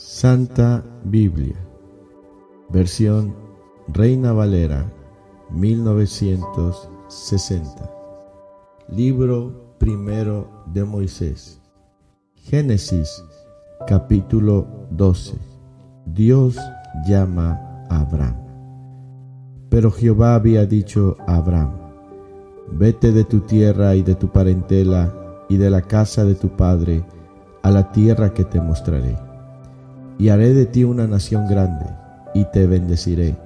Santa Biblia, versión Reina Valera 1960. Libro primero de Moisés. Génesis capítulo 12. Dios llama a Abraham. Pero Jehová había dicho a Abraham, vete de tu tierra y de tu parentela y de la casa de tu padre a la tierra que te mostraré. Y haré de ti una nación grande, y te bendeciré,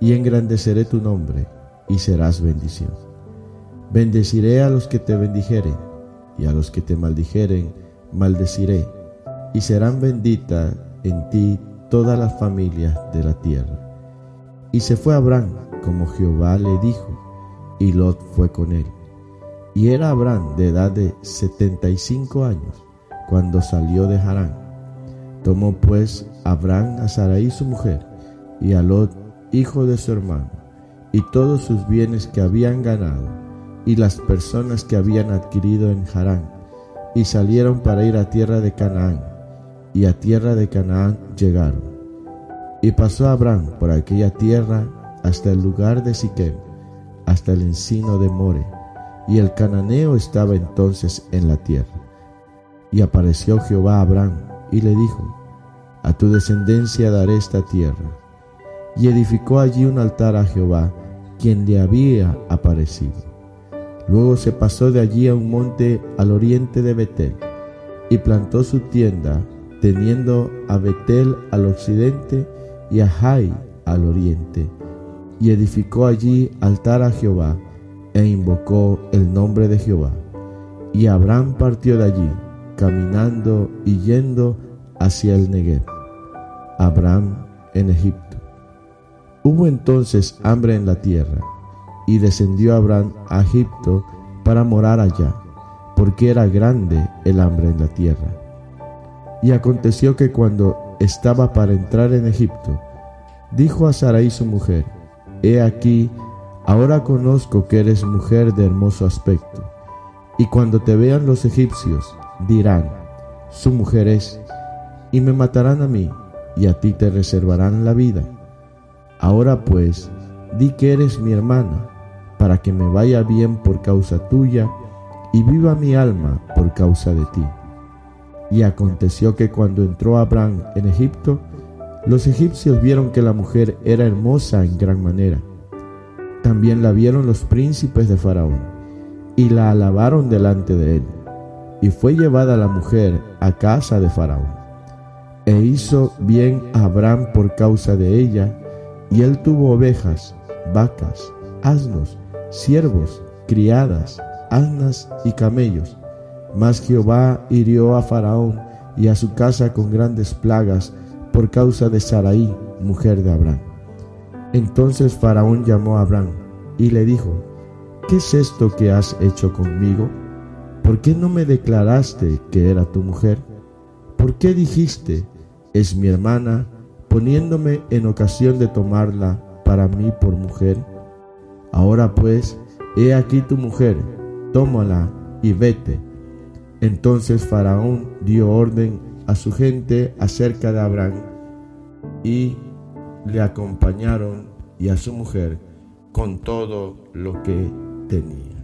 y engrandeceré tu nombre, y serás bendición. Bendeciré a los que te bendijeren, y a los que te maldijeren, maldeciré, y serán benditas en ti todas las familias de la tierra. Y se fue Abraham como Jehová le dijo, y Lot fue con él. Y era Abraham de edad de setenta y cinco años cuando salió de Harán. Tomó pues Abraham a Sarai su mujer y a Lot hijo de su hermano y todos sus bienes que habían ganado y las personas que habían adquirido en Harán y salieron para ir a tierra de Canaán y a tierra de Canaán llegaron. Y pasó Abraham por aquella tierra hasta el lugar de Siquem, hasta el encino de More, y el cananeo estaba entonces en la tierra. Y apareció Jehová a Abraham y le dijo, A tu descendencia daré esta tierra. Y edificó allí un altar a Jehová, quien le había aparecido. Luego se pasó de allí a un monte al oriente de Betel, y plantó su tienda, teniendo a Betel al occidente y a Jai al oriente, y edificó allí altar a Jehová, e invocó el nombre de Jehová. Y Abraham partió de allí, caminando y yendo hacia el Negev. Abraham en Egipto. Hubo entonces hambre en la tierra, y descendió Abraham a Egipto para morar allá, porque era grande el hambre en la tierra. Y aconteció que cuando estaba para entrar en Egipto, dijo a Sarai su mujer, He aquí, ahora conozco que eres mujer de hermoso aspecto, y cuando te vean los egipcios, dirán, su mujer es, y me matarán a mí, y a ti te reservarán la vida. Ahora pues, di que eres mi hermana, para que me vaya bien por causa tuya, y viva mi alma por causa de ti. Y aconteció que cuando entró Abraham en Egipto, los egipcios vieron que la mujer era hermosa en gran manera. También la vieron los príncipes de Faraón, y la alabaron delante de él y fue llevada la mujer a casa de Faraón. E hizo bien a Abraham por causa de ella, y él tuvo ovejas, vacas, asnos, siervos, criadas, asnas y camellos. Mas Jehová hirió a Faraón y a su casa con grandes plagas por causa de Sarai, mujer de Abraham. Entonces Faraón llamó a Abraham y le dijo, ¿qué es esto que has hecho conmigo? ¿Por qué no me declaraste que era tu mujer? ¿Por qué dijiste, es mi hermana, poniéndome en ocasión de tomarla para mí por mujer? Ahora pues, he aquí tu mujer, tómala y vete. Entonces Faraón dio orden a su gente acerca de Abraham y le acompañaron y a su mujer con todo lo que tenía.